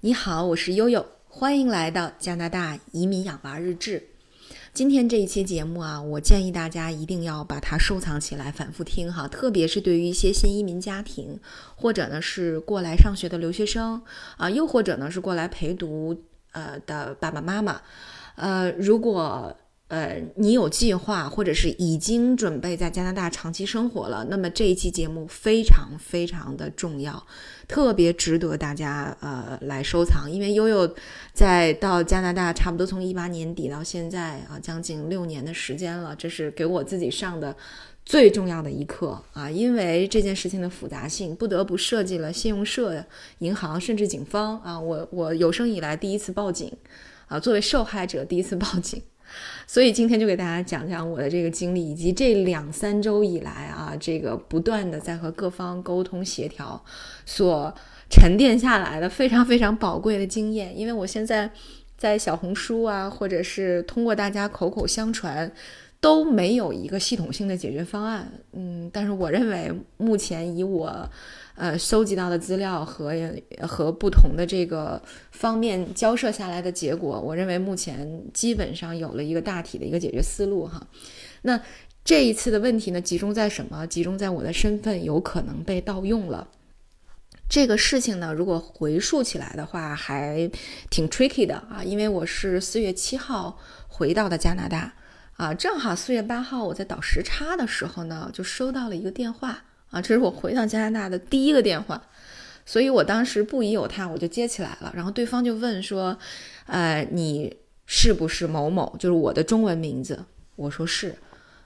你好，我是悠悠，欢迎来到加拿大移民养娃日志。今天这一期节目啊，我建议大家一定要把它收藏起来，反复听哈。特别是对于一些新移民家庭，或者呢是过来上学的留学生啊，又或者呢是过来陪读呃的爸爸妈妈，呃，如果。呃，你有计划，或者是已经准备在加拿大长期生活了，那么这一期节目非常非常的重要，特别值得大家呃来收藏。因为悠悠在到加拿大，差不多从一八年底到现在啊，将近六年的时间了，这是给我自己上的最重要的一课啊。因为这件事情的复杂性，不得不设计了信用社、银行，甚至警方啊。我我有生以来第一次报警啊，作为受害者第一次报警。所以今天就给大家讲讲我的这个经历，以及这两三周以来啊，这个不断的在和各方沟通协调所沉淀下来的非常非常宝贵的经验。因为我现在在小红书啊，或者是通过大家口口相传，都没有一个系统性的解决方案。嗯，但是我认为目前以我。呃，收集到的资料和和不同的这个方面交涉下来的结果，我认为目前基本上有了一个大体的一个解决思路哈。那这一次的问题呢，集中在什么？集中在我的身份有可能被盗用了。这个事情呢，如果回溯起来的话，还挺 tricky 的啊，因为我是四月七号回到的加拿大啊，正好四月八号我在倒时差的时候呢，就收到了一个电话。啊，这是我回到加拿大的第一个电话，所以我当时不疑有他，我就接起来了。然后对方就问说：“呃，你是不是某某？就是我的中文名字。”我说是。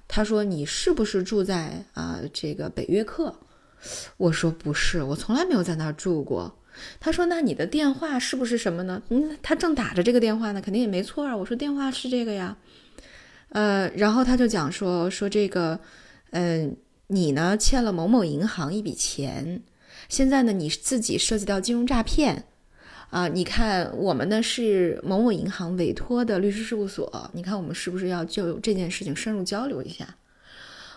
他说：“你是不是住在啊这个北约克？”我说：“不是，我从来没有在那儿住过。”他说：“那你的电话是不是什么呢？”嗯，他正打着这个电话呢，肯定也没错啊。我说：“电话是这个呀。”呃，然后他就讲说说这个，嗯。你呢欠了某某银行一笔钱，现在呢你自己涉及到金融诈骗，啊，你看我们呢是某某银行委托的律师事务所，你看我们是不是要就这件事情深入交流一下？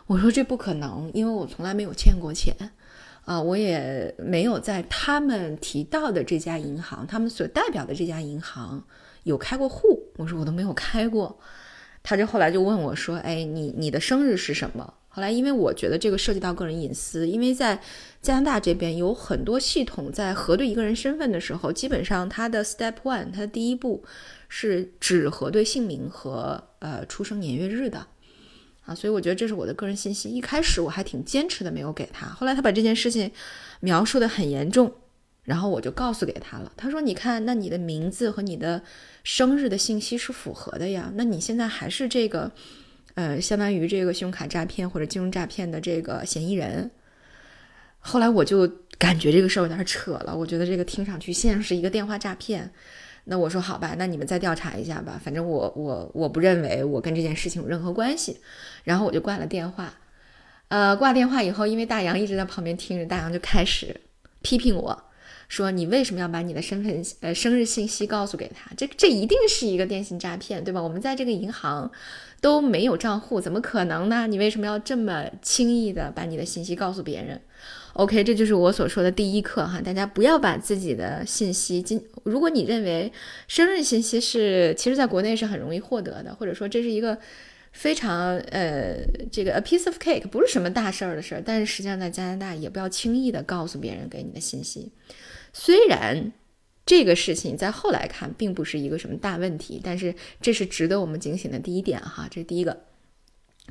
我说这不可能，因为我从来没有欠过钱，啊，我也没有在他们提到的这家银行，他们所代表的这家银行有开过户。我说我都没有开过，他就后来就问我说，哎，你你的生日是什么？后来，因为我觉得这个涉及到个人隐私，因为在加拿大这边有很多系统在核对一个人身份的时候，基本上它的 step one，它的第一步是只核对姓名和呃出生年月日的啊，所以我觉得这是我的个人信息。一开始我还挺坚持的，没有给他。后来他把这件事情描述的很严重，然后我就告诉给他了。他说：“你看，那你的名字和你的生日的信息是符合的呀，那你现在还是这个。”呃，相当于这个信用卡诈骗或者金融诈骗的这个嫌疑人。后来我就感觉这个事儿有点扯了，我觉得这个听上去像是一个电话诈骗。那我说好吧，那你们再调查一下吧，反正我我我不认为我跟这件事情有任何关系。然后我就挂了电话。呃，挂电话以后，因为大洋一直在旁边听着，大洋就开始批评我。说你为什么要把你的身份呃生日信息告诉给他？这这一定是一个电信诈骗，对吧？我们在这个银行都没有账户，怎么可能呢？你为什么要这么轻易的把你的信息告诉别人？OK，这就是我所说的第一课哈，大家不要把自己的信息，今如果你认为生日信息是其实在国内是很容易获得的，或者说这是一个非常呃这个 a piece of cake，不是什么大事儿的事儿，但是实际上在加拿大也不要轻易的告诉别人给你的信息。虽然这个事情在后来看并不是一个什么大问题，但是这是值得我们警醒的第一点哈，这是第一个。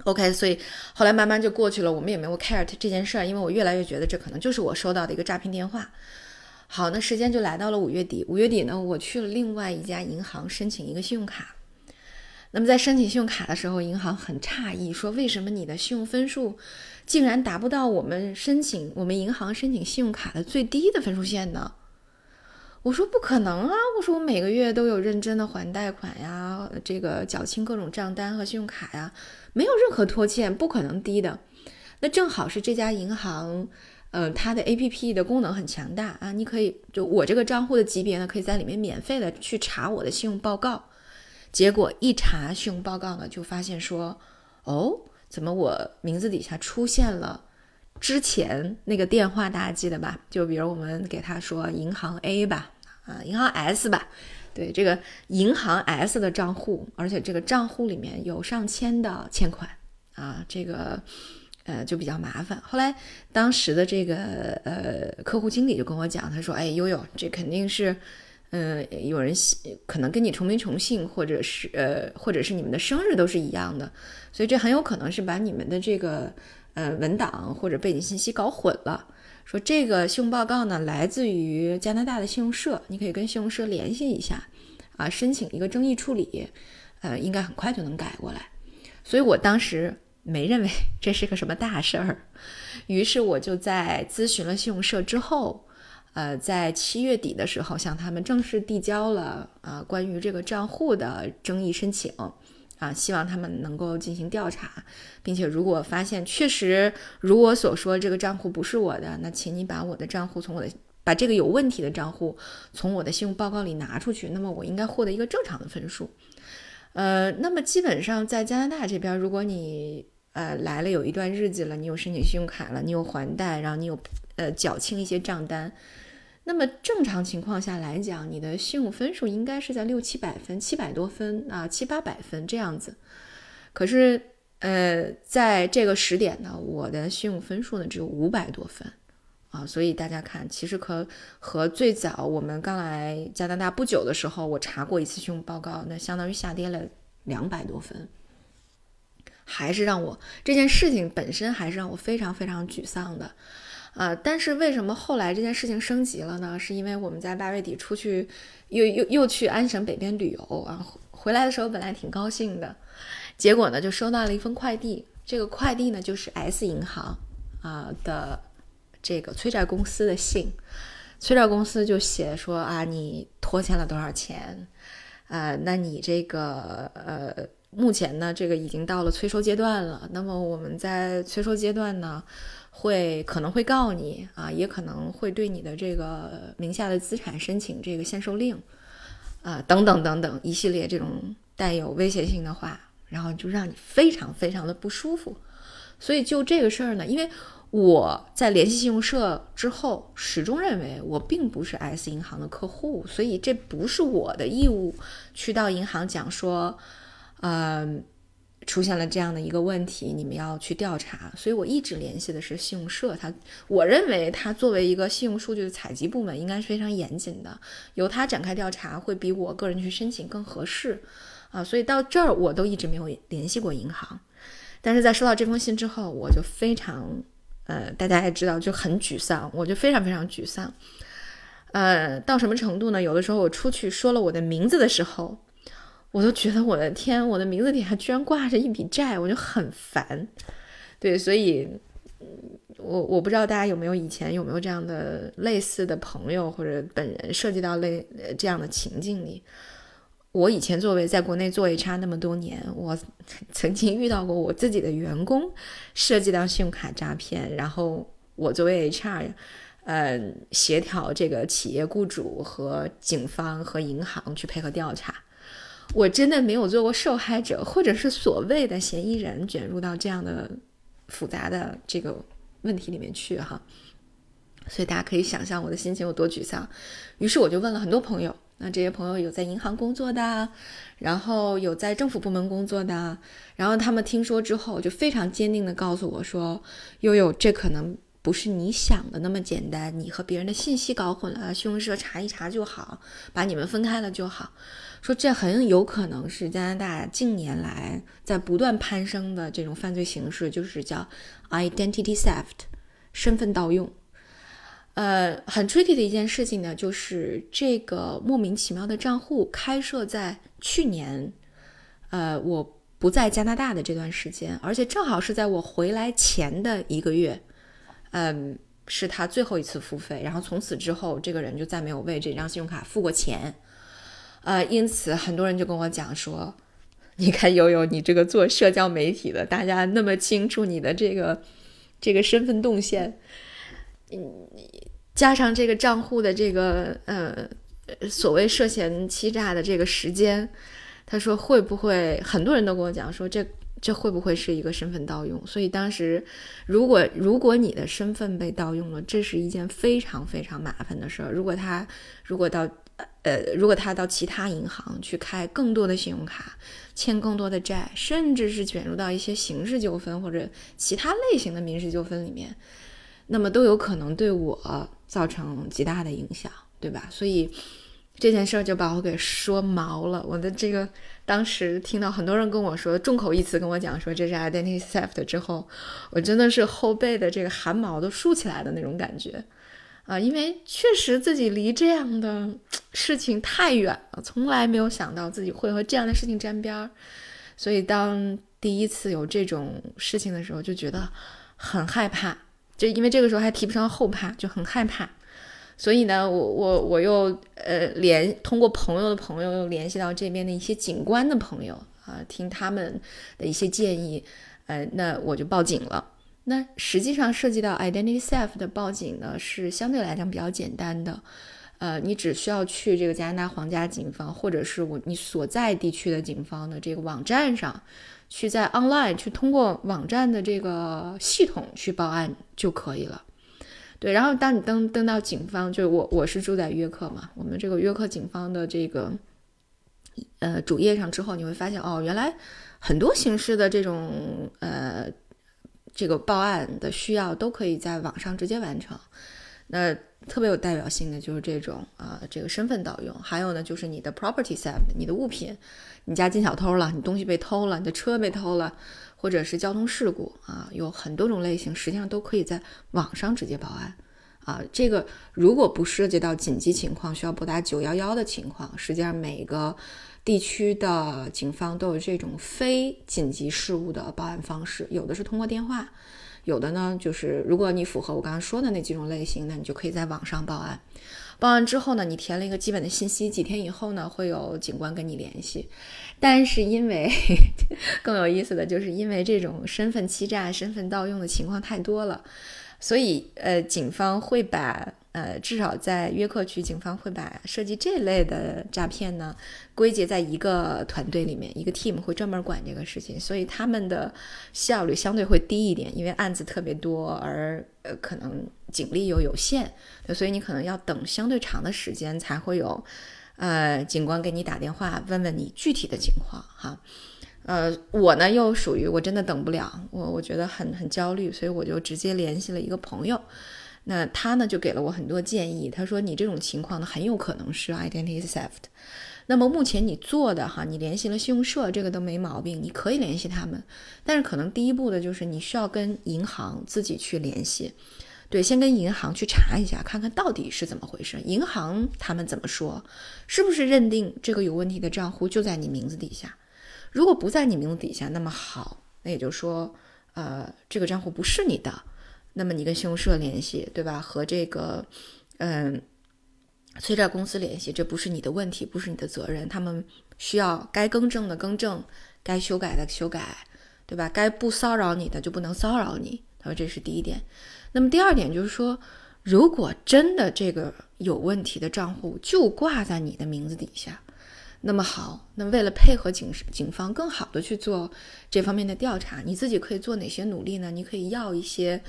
OK，所以后来慢慢就过去了，我们也没有 care 这件事儿，因为我越来越觉得这可能就是我收到的一个诈骗电话。好，那时间就来到了五月底，五月底呢，我去了另外一家银行申请一个信用卡。那么在申请信用卡的时候，银行很诧异，说为什么你的信用分数？竟然达不到我们申请我们银行申请信用卡的最低的分数线呢？我说不可能啊！我说我每个月都有认真的还贷款呀，这个缴清各种账单和信用卡呀，没有任何拖欠，不可能低的。那正好是这家银行，呃，它的 A P P 的功能很强大啊，你可以就我这个账户的级别呢，可以在里面免费的去查我的信用报告。结果一查信用报告呢，就发现说，哦。怎么我名字底下出现了之前那个电话？大家记得吧？就比如我们给他说银行 A 吧，啊，银行 S 吧，对，这个银行 S 的账户，而且这个账户里面有上千的欠款啊，这个呃就比较麻烦。后来当时的这个呃客户经理就跟我讲，他说：“哎，悠悠，这肯定是。”嗯，有人可能跟你重名重姓，或者是呃，或者是你们的生日都是一样的，所以这很有可能是把你们的这个呃文档或者背景信息搞混了。说这个信用报告呢来自于加拿大的信用社，你可以跟信用社联系一下啊，申请一个争议处理，呃，应该很快就能改过来。所以我当时没认为这是个什么大事儿，于是我就在咨询了信用社之后。呃，在七月底的时候，向他们正式递交了啊关于这个账户的争议申请，啊，希望他们能够进行调查，并且如果发现确实如我所说这个账户不是我的，那请你把我的账户从我的把这个有问题的账户从我的信用报告里拿出去，那么我应该获得一个正常的分数。呃，那么基本上在加拿大这边，如果你呃来了有一段日子了，你有申请信用卡了，你有还贷，然后你有呃缴清一些账单。那么正常情况下来讲，你的信用分数应该是在六七百分、七百多分啊，七八百分这样子。可是，呃，在这个时点呢，我的信用分数呢只有五百多分啊，所以大家看，其实和和最早我们刚来加拿大不久的时候，我查过一次信用报告，那相当于下跌了两百多分，还是让我这件事情本身还是让我非常非常沮丧的。啊，但是为什么后来这件事情升级了呢？是因为我们在八月底出去，又又又去安省北边旅游啊，回来的时候本来挺高兴的，结果呢就收到了一封快递，这个快递呢就是 S 银行啊的这个催债公司的信，催债公司就写说啊你拖欠了多少钱，呃，那你这个呃目前呢这个已经到了催收阶段了，那么我们在催收阶段呢。会可能会告你啊，也可能会对你的这个名下的资产申请这个限售令，啊，等等等等一系列这种带有威胁性的话，然后就让你非常非常的不舒服。所以就这个事儿呢，因为我在联系信用社之后，始终认为我并不是 S 银行的客户，所以这不是我的义务去到银行讲说，嗯。出现了这样的一个问题，你们要去调查，所以我一直联系的是信用社。他，我认为他作为一个信用数据的采集部门，应该是非常严谨的，由他展开调查会比我个人去申请更合适啊。所以到这儿我都一直没有联系过银行，但是在收到这封信之后，我就非常，呃，大家也知道就很沮丧，我就非常非常沮丧，呃，到什么程度呢？有的时候我出去说了我的名字的时候。我都觉得我的天，我的名字底下居然挂着一笔债，我就很烦。对，所以，我我不知道大家有没有以前有没有这样的类似的朋友或者本人涉及到类这样的情境里。我以前作为在国内做 HR 那么多年，我曾经遇到过我自己的员工涉及到信用卡诈骗，然后我作为 HR，呃，协调这个企业雇主和警方和银行去配合调查。我真的没有做过受害者，或者是所谓的嫌疑人，卷入到这样的复杂的这个问题里面去哈。所以大家可以想象我的心情有多沮丧。于是我就问了很多朋友，那这些朋友有在银行工作的，然后有在政府部门工作的，然后他们听说之后就非常坚定的告诉我说：“悠悠，这可能不是你想的那么简单，你和别人的信息搞混了，信用社查一查就好，把你们分开了就好。”说这很有可能是加拿大近年来在不断攀升的这种犯罪形式，就是叫 identity theft，身份盗用。呃，很 tricky 的一件事情呢，就是这个莫名其妙的账户开设在去年，呃，我不在加拿大的这段时间，而且正好是在我回来前的一个月，嗯，是他最后一次付费，然后从此之后，这个人就再没有为这张信用卡付过钱。呃，因此很多人就跟我讲说，你看悠悠，你这个做社交媒体的，大家那么清楚你的这个这个身份动线，嗯，加上这个账户的这个呃所谓涉嫌欺诈的这个时间，他说会不会很多人都跟我讲说这这会不会是一个身份盗用？所以当时如果如果你的身份被盗用了，这是一件非常非常麻烦的事儿。如果他如果到呃，如果他到其他银行去开更多的信用卡，欠更多的债，甚至是卷入到一些刑事纠纷或者其他类型的民事纠纷里面，那么都有可能对我造成极大的影响，对吧？所以这件事儿就把我给说毛了。我的这个当时听到很多人跟我说，众口一词跟我讲说这是 identity theft 之后，我真的是后背的这个汗毛都竖起来的那种感觉。啊，因为确实自己离这样的事情太远了，从来没有想到自己会和这样的事情沾边儿，所以当第一次有这种事情的时候，就觉得很害怕，就因为这个时候还提不上后怕，就很害怕。所以呢，我我我又呃联通过朋友的朋友又联系到这边的一些警官的朋友啊，听他们的一些建议，呃，那我就报警了。那实际上涉及到 identity theft 的报警呢，是相对来讲比较简单的，呃，你只需要去这个加拿大皇家警方，或者是我你所在地区的警方的这个网站上，去在 online 去通过网站的这个系统去报案就可以了。对，然后当你登登到警方，就我我是住在约克嘛，我们这个约克警方的这个呃主页上之后，你会发现哦，原来很多形式的这种呃。这个报案的需要都可以在网上直接完成。那特别有代表性的就是这种啊，这个身份盗用，还有呢就是你的 property theft，你的物品，你家进小偷了，你东西被偷了，你的车被偷了，或者是交通事故啊，有很多种类型，实际上都可以在网上直接报案啊。这个如果不涉及到紧急情况需要拨打九幺幺的情况，实际上每个。地区的警方都有这种非紧急事务的报案方式，有的是通过电话，有的呢就是如果你符合我刚刚说的那几种类型，那你就可以在网上报案。报案之后呢，你填了一个基本的信息，几天以后呢会有警官跟你联系。但是因为 更有意思的就是，因为这种身份欺诈、身份盗用的情况太多了，所以呃，警方会把。呃，至少在约克区，警方会把涉及这类的诈骗呢归结在一个团队里面，一个 team 会专门管这个事情，所以他们的效率相对会低一点，因为案子特别多，而呃可能警力又有限，所以你可能要等相对长的时间才会有呃警官给你打电话问问你具体的情况哈。呃，我呢又属于我真的等不了，我我觉得很很焦虑，所以我就直接联系了一个朋友。那他呢就给了我很多建议，他说你这种情况呢很有可能是 identity theft。那么目前你做的哈，你联系了信用社，这个都没毛病，你可以联系他们。但是可能第一步的就是你需要跟银行自己去联系，对，先跟银行去查一下，看看到底是怎么回事，银行他们怎么说，是不是认定这个有问题的账户就在你名字底下？如果不在你名字底下，那么好，那也就是说，呃，这个账户不是你的。那么你跟信用社联系，对吧？和这个，嗯，催债公司联系，这不是你的问题，不是你的责任。他们需要该更正的更正，该修改的修改，对吧？该不骚扰你的就不能骚扰你。他说这是第一点。那么第二点就是说，如果真的这个有问题的账户就挂在你的名字底下。那么好，那为了配合警警方更好的去做这方面的调查，你自己可以做哪些努力呢？你可以要一些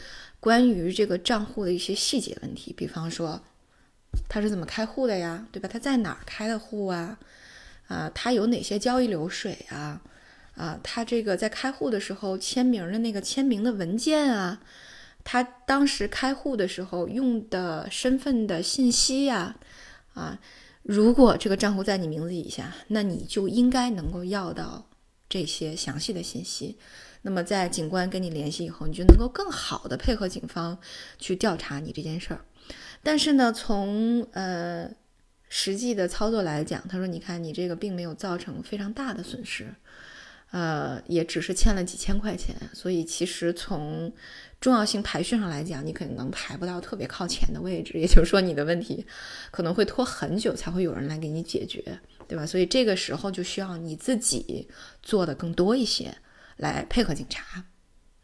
关于这个账户的一些细节问题，比方说他是怎么开户的呀，对吧？他在哪儿开的户啊？啊，他有哪些交易流水啊？啊，他这个在开户的时候签名的那个签名的文件啊，他当时开户的时候用的身份的信息呀，啊。如果这个账户在你名字底下，那你就应该能够要到这些详细的信息。那么在警官跟你联系以后，你就能够更好的配合警方去调查你这件事儿。但是呢，从呃实际的操作来讲，他说：“你看，你这个并没有造成非常大的损失，呃，也只是欠了几千块钱，所以其实从……”重要性排序上来讲，你可能排不到特别靠前的位置，也就是说你的问题可能会拖很久才会有人来给你解决，对吧？所以这个时候就需要你自己做的更多一些，来配合警察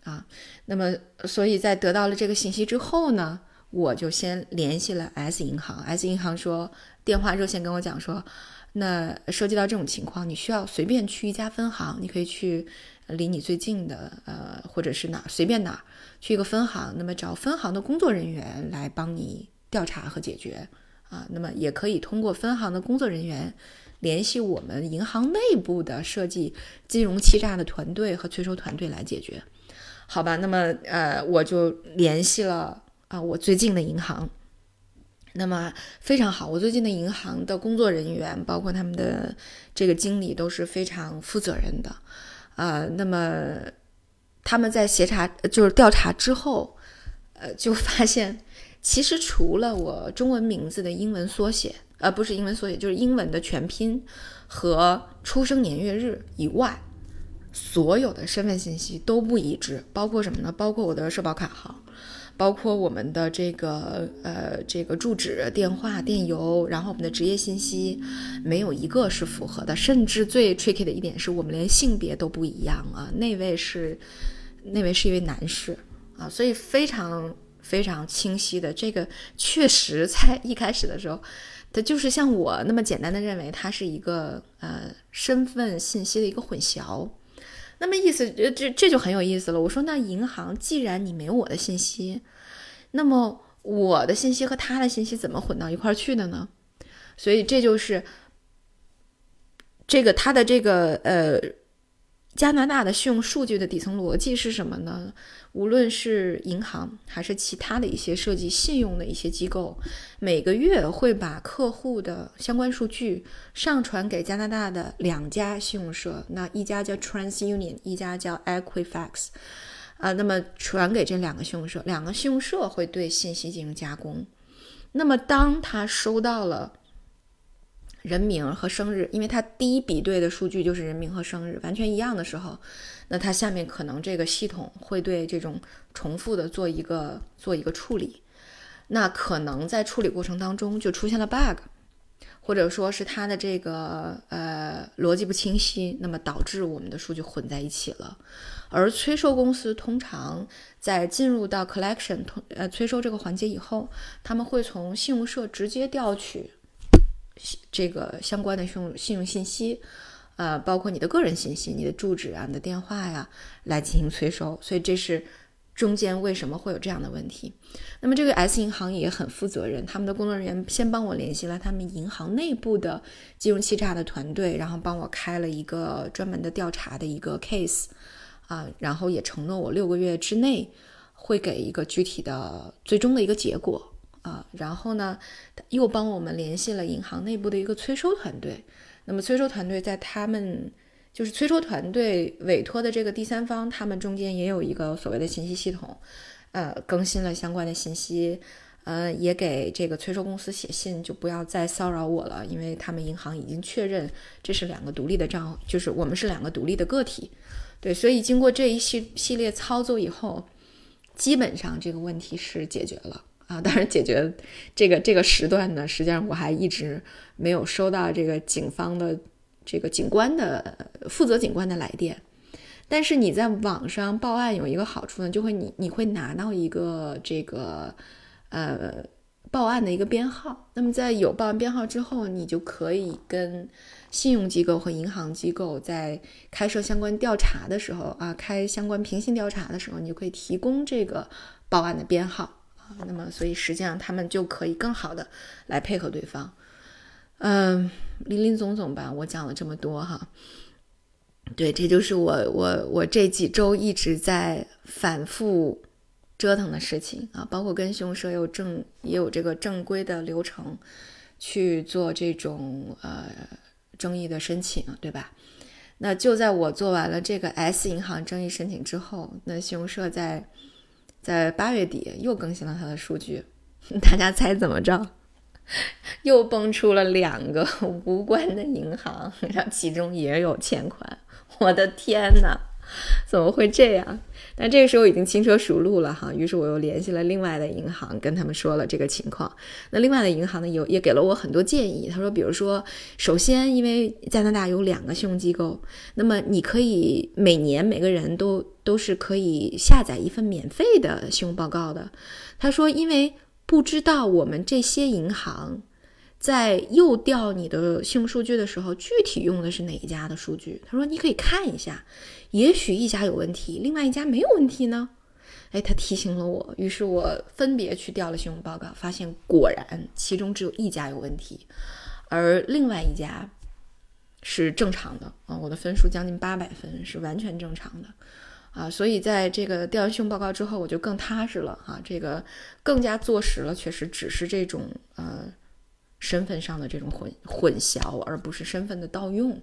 啊。那么，所以在得到了这个信息之后呢，我就先联系了 S 银行，S 银行说电话热线跟我讲说，那涉及到这种情况，你需要随便去一家分行，你可以去离你最近的，呃，或者是哪随便哪儿。去一个分行，那么找分行的工作人员来帮你调查和解决啊，那么也可以通过分行的工作人员联系我们银行内部的设计金融欺诈的团队和催收团队来解决。好吧，那么呃，我就联系了啊，我最近的银行。那么非常好，我最近的银行的工作人员，包括他们的这个经理都是非常负责任的，啊，那么他们在协查就是调查之后，呃，就发现其实除了我中文名字的英文缩写，呃，不是英文缩写，就是英文的全拼和出生年月日以外，所有的身份信息都不一致，包括什么呢？包括我的社保卡号。包括我们的这个呃这个住址、电话、电邮，然后我们的职业信息，没有一个是符合的。甚至最 tricky 的一点是我们连性别都不一样啊。那位是那位是一位男士啊，所以非常非常清晰的。这个确实在一开始的时候，他就是像我那么简单的认为，他是一个呃身份信息的一个混淆。那么意思，这这就很有意思了。我说，那银行既然你没有我的信息，那么我的信息和他的信息怎么混到一块儿去的呢？所以这就是这个他的这个呃。加拿大的信用数据的底层逻辑是什么呢？无论是银行还是其他的一些涉及信用的一些机构，每个月会把客户的相关数据上传给加拿大的两家信用社，那一家叫 TransUnion，一家叫 Equifax，啊，那么传给这两个信用社，两个信用社会对信息进行加工。那么当他收到了。人名和生日，因为它第一比对的数据就是人名和生日完全一样的时候，那它下面可能这个系统会对这种重复的做一个做一个处理，那可能在处理过程当中就出现了 bug，或者说是它的这个呃逻辑不清晰，那么导致我们的数据混在一起了。而催收公司通常在进入到 collection 呃催收这个环节以后，他们会从信用社直接调取。这个相关的信用信用信息，呃，包括你的个人信息、你的住址啊、你的电话呀，来进行催收。所以这是中间为什么会有这样的问题。那么这个 S 银行也很负责任，他们的工作人员先帮我联系了他们银行内部的金融欺诈的团队，然后帮我开了一个专门的调查的一个 case，啊，然后也承诺我六个月之内会给一个具体的最终的一个结果。啊，然后呢，又帮我们联系了银行内部的一个催收团队。那么催收团队在他们就是催收团队委托的这个第三方，他们中间也有一个所谓的信息系统，呃，更新了相关的信息，呃，也给这个催收公司写信，就不要再骚扰我了，因为他们银行已经确认这是两个独立的账，就是我们是两个独立的个体。对，所以经过这一系系列操作以后，基本上这个问题是解决了。啊，当然解决这个这个时段呢，实际上我还一直没有收到这个警方的这个警官的负责警官的来电。但是你在网上报案有一个好处呢，就会你你会拿到一个这个呃报案的一个编号。那么在有报案编号之后，你就可以跟信用机构和银行机构在开设相关调查的时候啊，开相关平行调查的时候，你就可以提供这个报案的编号。那么，所以实际上他们就可以更好的来配合对方。嗯，林林总总吧，我讲了这么多哈。对，这就是我我我这几周一直在反复折腾的事情啊，包括跟信用社有正也有这个正规的流程去做这种呃争议的申请，对吧？那就在我做完了这个 S 银行争议申请之后，那信用社在。在八月底又更新了他的数据，大家猜怎么着？又蹦出了两个无关的银行，然后其中也有欠款。我的天哪，怎么会这样？但这个时候已经轻车熟路了哈，于是我又联系了另外的银行，跟他们说了这个情况。那另外的银行呢，有也给了我很多建议。他说，比如说，首先，因为加拿大有两个信用机构，那么你可以每年每个人都都是可以下载一份免费的信用报告的。他说，因为不知道我们这些银行。在又调你的信用数据的时候，具体用的是哪一家的数据？他说你可以看一下，也许一家有问题，另外一家没有问题呢。哎，他提醒了我，于是我分别去调了信用报告，发现果然其中只有一家有问题，而另外一家是正常的啊，我的分数将近八百分，是完全正常的啊，所以在这个调完信用报告之后，我就更踏实了啊，这个更加坐实了，确实只是这种呃身份上的这种混混淆，而不是身份的盗用。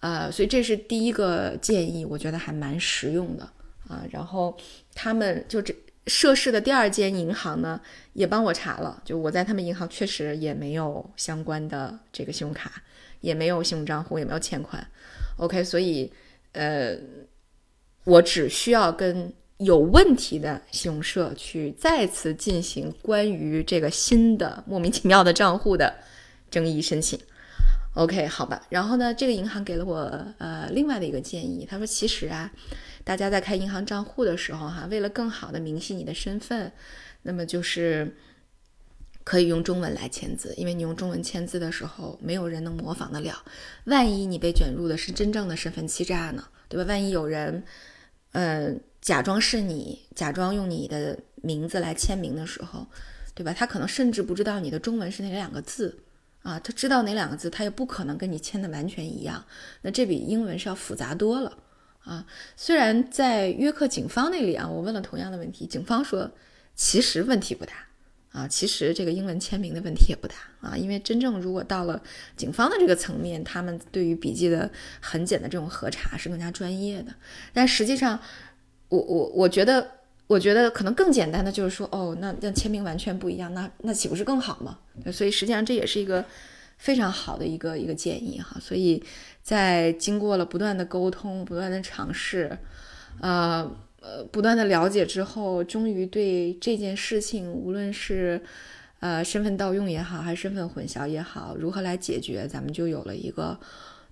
呃，所以这是第一个建议，我觉得还蛮实用的啊。然后他们就这涉事的第二间银行呢，也帮我查了，就我在他们银行确实也没有相关的这个信用卡，也没有信用账户，也没有欠款。OK，所以呃，我只需要跟有问题的信用社去再次进行关于这个新的莫名其妙的账户的争议申请。OK，好吧。然后呢，这个银行给了我呃另外的一个建议，他说其实啊，大家在开银行账户的时候哈，为了更好的明晰你的身份，那么就是可以用中文来签字，因为你用中文签字的时候，没有人能模仿得了。万一你被卷入的是真正的身份欺诈呢，对吧？万一有人嗯假装是你，假装用你的名字来签名的时候，对吧？他可能甚至不知道你的中文是哪两个字。啊，他知道哪两个字，他也不可能跟你签的完全一样。那这比英文是要复杂多了啊。虽然在约克警方那里啊，我问了同样的问题，警方说其实问题不大啊，其实这个英文签名的问题也不大啊，因为真正如果到了警方的这个层面，他们对于笔迹的痕检的这种核查是更加专业的。但实际上，我我我觉得。我觉得可能更简单的就是说，哦，那那签名完全不一样，那那岂不是更好吗？所以实际上这也是一个非常好的一个一个建议哈。所以在经过了不断的沟通、不断的尝试，呃呃，不断的了解之后，终于对这件事情，无论是呃身份盗用也好，还是身份混淆也好，如何来解决，咱们就有了一个。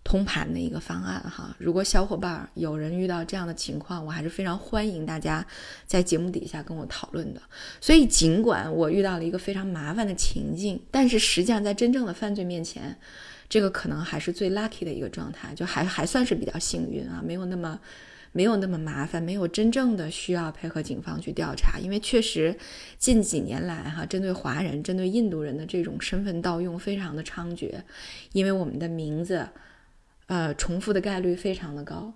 通盘的一个方案哈，如果小伙伴有人遇到这样的情况，我还是非常欢迎大家在节目底下跟我讨论的。所以，尽管我遇到了一个非常麻烦的情境，但是实际上在真正的犯罪面前，这个可能还是最 lucky 的一个状态，就还还算是比较幸运啊，没有那么没有那么麻烦，没有真正的需要配合警方去调查。因为确实近几年来哈，针对华人、针对印度人的这种身份盗用非常的猖獗，因为我们的名字。呃，重复的概率非常的高，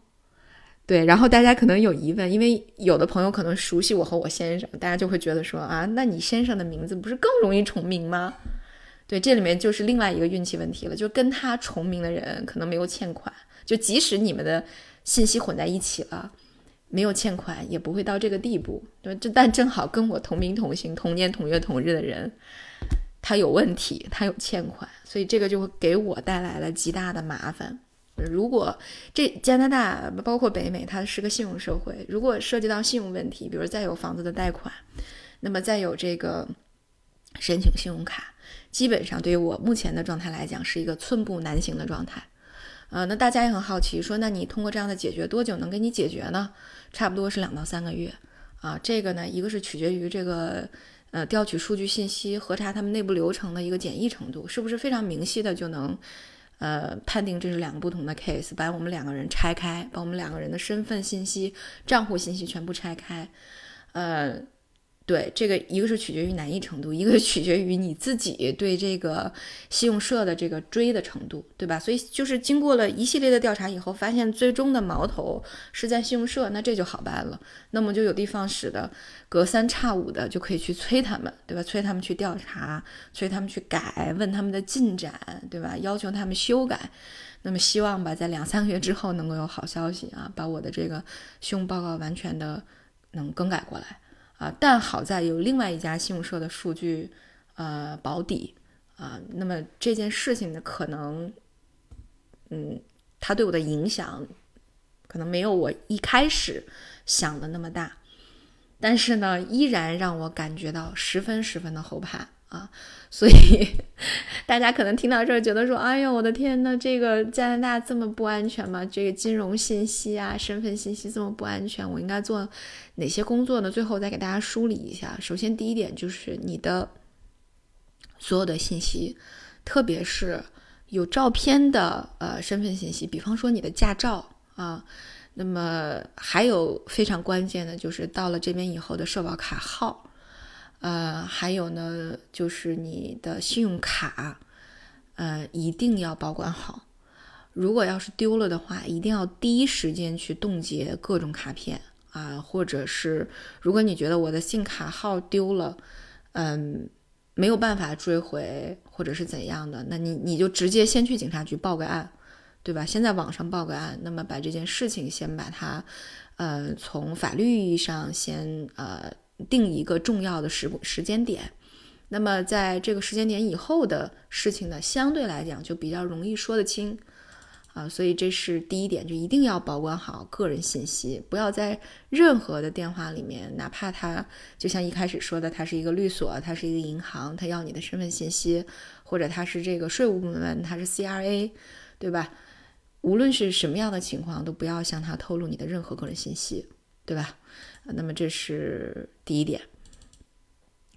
对。然后大家可能有疑问，因为有的朋友可能熟悉我和我先生，大家就会觉得说啊，那你先生的名字不是更容易重名吗？对，这里面就是另外一个运气问题了，就跟他重名的人可能没有欠款，就即使你们的信息混在一起了，没有欠款也不会到这个地步。对，这但正好跟我同名同姓、同年同月同日的人，他有问题，他有欠款，所以这个就会给我带来了极大的麻烦。如果这加拿大包括北美，它是个信用社会，如果涉及到信用问题，比如再有房子的贷款，那么再有这个申请信用卡，基本上对于我目前的状态来讲，是一个寸步难行的状态。呃，那大家也很好奇，说那你通过这样的解决多久能给你解决呢？差不多是两到三个月啊。这个呢，一个是取决于这个呃调取数据信息、核查他们内部流程的一个简易程度，是不是非常明晰的就能。呃，判定这是两个不同的 case，把我们两个人拆开，把我们两个人的身份信息、账户信息全部拆开，呃。对这个，一个是取决于难易程度，一个取决于你自己对这个信用社的这个追的程度，对吧？所以就是经过了一系列的调查以后，发现最终的矛头是在信用社，那这就好办了。那么就有的放矢的，隔三差五的就可以去催他们，对吧？催他们去调查，催他们去改，问他们的进展，对吧？要求他们修改。那么希望吧，在两三个月之后能够有好消息啊，把我的这个信用报告完全的能更改过来。啊，但好在有另外一家信用社的数据，呃，保底啊。那么这件事情呢，可能，嗯，它对我的影响，可能没有我一开始想的那么大，但是呢，依然让我感觉到十分十分的后怕。啊，所以 大家可能听到这儿觉得说：“哎呦，我的天呐，这个加拿大这么不安全吗？这个金融信息啊、身份信息这么不安全，我应该做哪些工作呢？”最后再给大家梳理一下。首先，第一点就是你的所有的信息，特别是有照片的呃身份信息，比方说你的驾照啊，那么还有非常关键的就是到了这边以后的社保卡号，呃，还有呢就是你的信用卡，呃，一定要保管好。如果要是丢了的话，一定要第一时间去冻结各种卡片啊，或者是如果你觉得我的信用卡号丢了，嗯，没有办法追回或者是怎样的，那你你就直接先去警察局报个案。对吧？先在网上报个案，那么把这件事情先把它，呃，从法律意义上先呃定一个重要的时时间点。那么在这个时间点以后的事情呢，相对来讲就比较容易说得清啊。所以这是第一点，就一定要保管好个人信息，不要在任何的电话里面，哪怕他就像一开始说的，他是一个律所，他是一个银行，他要你的身份信息，或者他是这个税务部门，他是 CRA，对吧？无论是什么样的情况，都不要向他透露你的任何个人信息，对吧？那么这是第一点，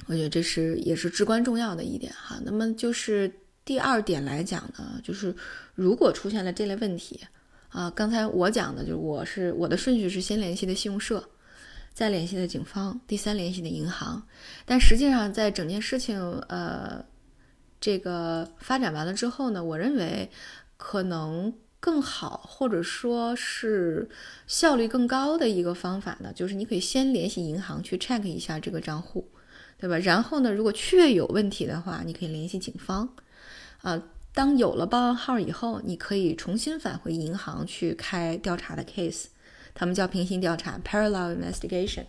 我觉得这是也是至关重要的一点哈。那么就是第二点来讲呢，就是如果出现了这类问题啊，刚才我讲的就是我是我的顺序是先联系的信用社，再联系的警方，第三联系的银行。但实际上在整件事情呃这个发展完了之后呢，我认为可能。更好，或者说是效率更高的一个方法呢，就是你可以先联系银行去 check 一下这个账户，对吧？然后呢，如果确有问题的话，你可以联系警方。啊，当有了报案号以后，你可以重新返回银行去开调查的 case，他们叫平行调查 （parallel investigation）。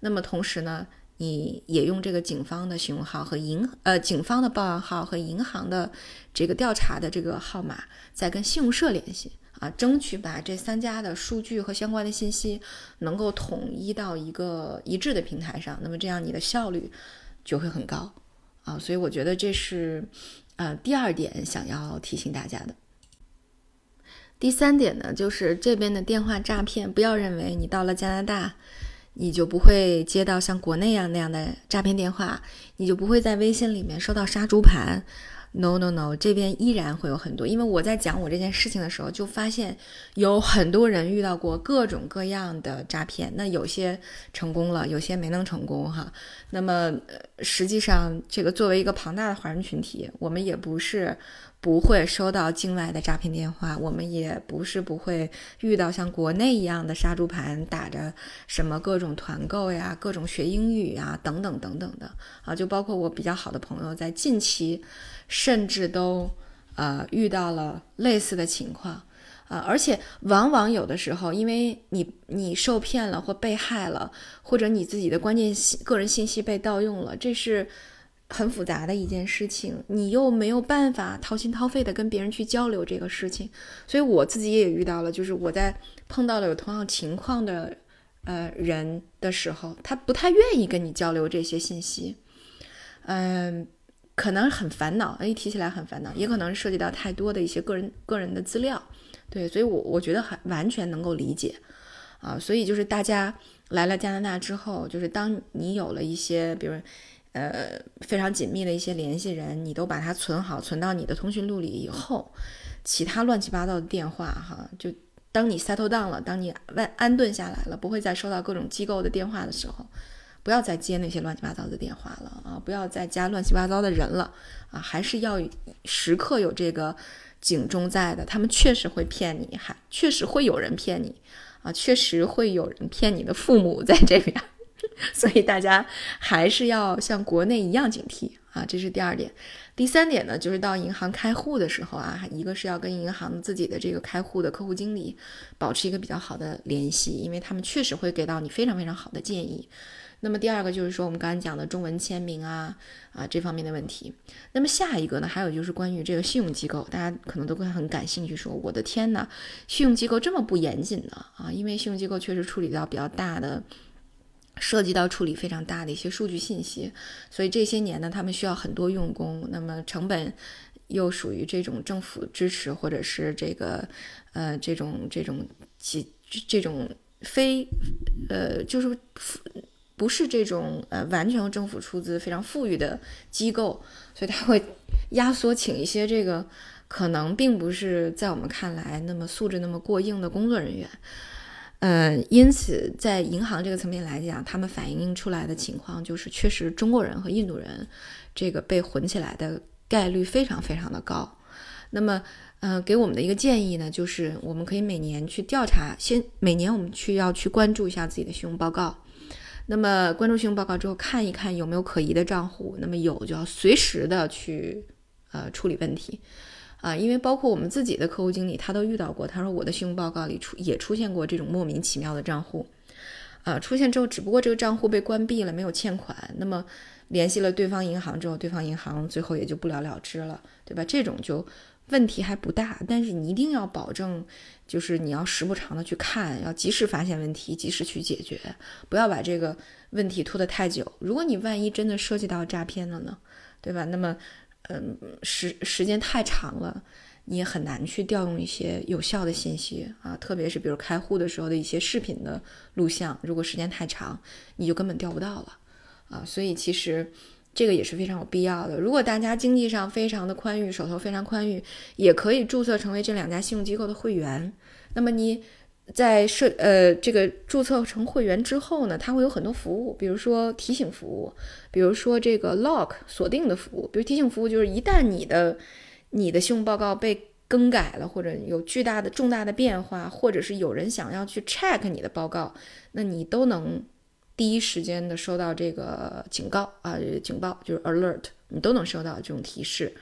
那么同时呢，你也用这个警方的信用号和银呃警方的报案号和银行的这个调查的这个号码，再跟信用社联系啊，争取把这三家的数据和相关的信息能够统一到一个一致的平台上。那么这样你的效率就会很高啊。所以我觉得这是呃第二点想要提醒大家的。第三点呢，就是这边的电话诈骗，不要认为你到了加拿大。你就不会接到像国内样那样的诈骗电话，你就不会在微信里面收到杀猪盘。No No No，这边依然会有很多。因为我在讲我这件事情的时候，就发现有很多人遇到过各种各样的诈骗。那有些成功了，有些没能成功哈。那么实际上，这个作为一个庞大的华人群体，我们也不是。不会收到境外的诈骗电话，我们也不是不会遇到像国内一样的杀猪盘，打着什么各种团购呀、各种学英语啊等等等等的啊，就包括我比较好的朋友，在近期甚至都呃遇到了类似的情况啊，而且往往有的时候，因为你你受骗了或被害了，或者你自己的关键信个人信息被盗用了，这是。很复杂的一件事情，你又没有办法掏心掏肺的跟别人去交流这个事情，所以我自己也遇到了，就是我在碰到了有同样情况的呃人的时候，他不太愿意跟你交流这些信息，嗯，可能很烦恼，一提起来很烦恼，也可能涉及到太多的一些个人个人的资料，对，所以我我觉得很完全能够理解。啊，所以就是大家来了加拿大之后，就是当你有了一些，比如。呃，非常紧密的一些联系人，你都把它存好，存到你的通讯录里以后，其他乱七八糟的电话，哈，就当你 settle down 了，当你安安顿下来了，不会再收到各种机构的电话的时候，不要再接那些乱七八糟的电话了啊，不要再加乱七八糟的人了啊，还是要时刻有这个警钟在的，他们确实会骗你，还确实会有人骗你啊，确实会有人骗你的父母在这边。所以大家还是要像国内一样警惕啊，这是第二点。第三点呢，就是到银行开户的时候啊，一个是要跟银行自己的这个开户的客户经理保持一个比较好的联系，因为他们确实会给到你非常非常好的建议。那么第二个就是说我们刚才讲的中文签名啊啊这方面的问题。那么下一个呢，还有就是关于这个信用机构，大家可能都会很感兴趣，说我的天呐，信用机构这么不严谨呢啊？因为信用机构确实处理到比较大的。涉及到处理非常大的一些数据信息，所以这些年呢，他们需要很多用工，那么成本又属于这种政府支持或者是这个呃这种这种几这种非呃就是不是这种呃完全由政府出资非常富裕的机构，所以他会压缩请一些这个可能并不是在我们看来那么素质那么过硬的工作人员。嗯，因此在银行这个层面来讲，他们反映出来的情况就是，确实中国人和印度人这个被混起来的概率非常非常的高。那么，呃，给我们的一个建议呢，就是我们可以每年去调查，先每年我们去要去关注一下自己的信用报告。那么关注信用报告之后，看一看有没有可疑的账户，那么有就要随时的去呃处理问题。啊，因为包括我们自己的客户经理，他都遇到过。他说我的信用报告里出也出现过这种莫名其妙的账户，啊，出现之后，只不过这个账户被关闭了，没有欠款。那么联系了对方银行之后，对方银行最后也就不了了之了，对吧？这种就问题还不大，但是你一定要保证，就是你要时不常的去看，要及时发现问题，及时去解决，不要把这个问题拖得太久。如果你万一真的涉及到诈骗了呢，对吧？那么。嗯，时时间太长了，你也很难去调用一些有效的信息啊，特别是比如开户的时候的一些视频的录像，如果时间太长，你就根本调不到了啊。所以其实这个也是非常有必要的。如果大家经济上非常的宽裕，手头非常宽裕，也可以注册成为这两家信用机构的会员。那么你。在设呃这个注册成会员之后呢，它会有很多服务，比如说提醒服务，比如说这个 lock 锁定的服务，比如提醒服务就是一旦你的你的信用报告被更改了，或者有巨大的重大的变化，或者是有人想要去 check 你的报告，那你都能第一时间的收到这个警告啊警报就是 alert，你都能收到这种提示。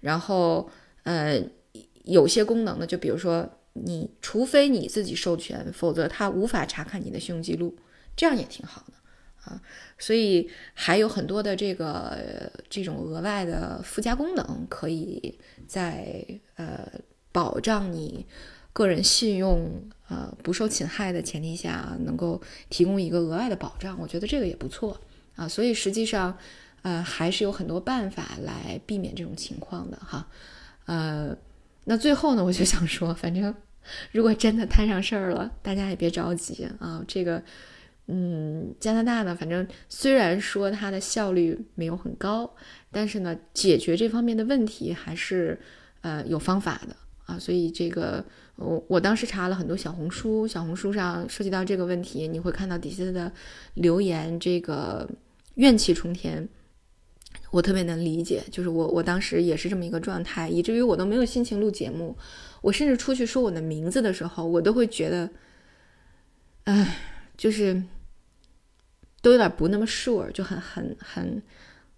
然后呃有些功能呢，就比如说。你除非你自己授权，否则他无法查看你的信用记录，这样也挺好的啊。所以还有很多的这个这种额外的附加功能，可以在呃保障你个人信用呃不受侵害的前提下，能够提供一个额外的保障。我觉得这个也不错啊。所以实际上呃还是有很多办法来避免这种情况的哈。呃，那最后呢，我就想说，反正。如果真的摊上事儿了，大家也别着急啊。这个，嗯，加拿大呢，反正虽然说它的效率没有很高，但是呢，解决这方面的问题还是呃有方法的啊。所以这个，我我当时查了很多小红书，小红书上涉及到这个问题，你会看到底下的留言，这个怨气冲天。我特别能理解，就是我我当时也是这么一个状态，以至于我都没有心情录节目。我甚至出去说我的名字的时候，我都会觉得，哎，就是都有点不那么 sure，就很很很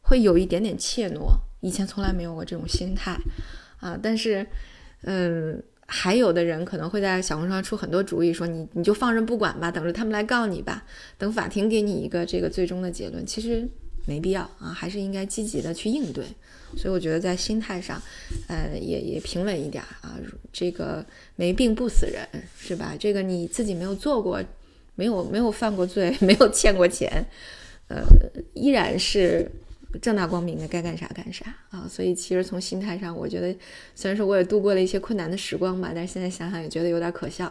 会有一点点怯懦。以前从来没有过这种心态啊，但是，嗯，还有的人可能会在小红书上出很多主意，说你你就放任不管吧，等着他们来告你吧，等法庭给你一个这个最终的结论。其实。没必要啊，还是应该积极的去应对。所以我觉得在心态上，呃，也也平稳一点啊。这个没病不死人，是吧？这个你自己没有做过，没有没有犯过罪，没有欠过钱，呃，依然是正大光明的，该干啥干啥啊。所以其实从心态上，我觉得虽然说我也度过了一些困难的时光吧，但是现在想想也觉得有点可笑。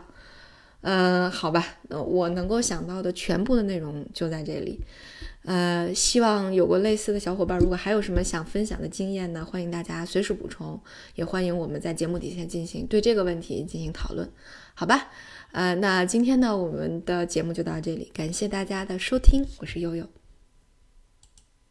嗯，好吧，我能够想到的全部的内容就在这里。呃，希望有过类似的小伙伴，如果还有什么想分享的经验呢，欢迎大家随时补充，也欢迎我们在节目底下进行对这个问题进行讨论，好吧？呃，那今天呢，我们的节目就到这里，感谢大家的收听，我是悠悠。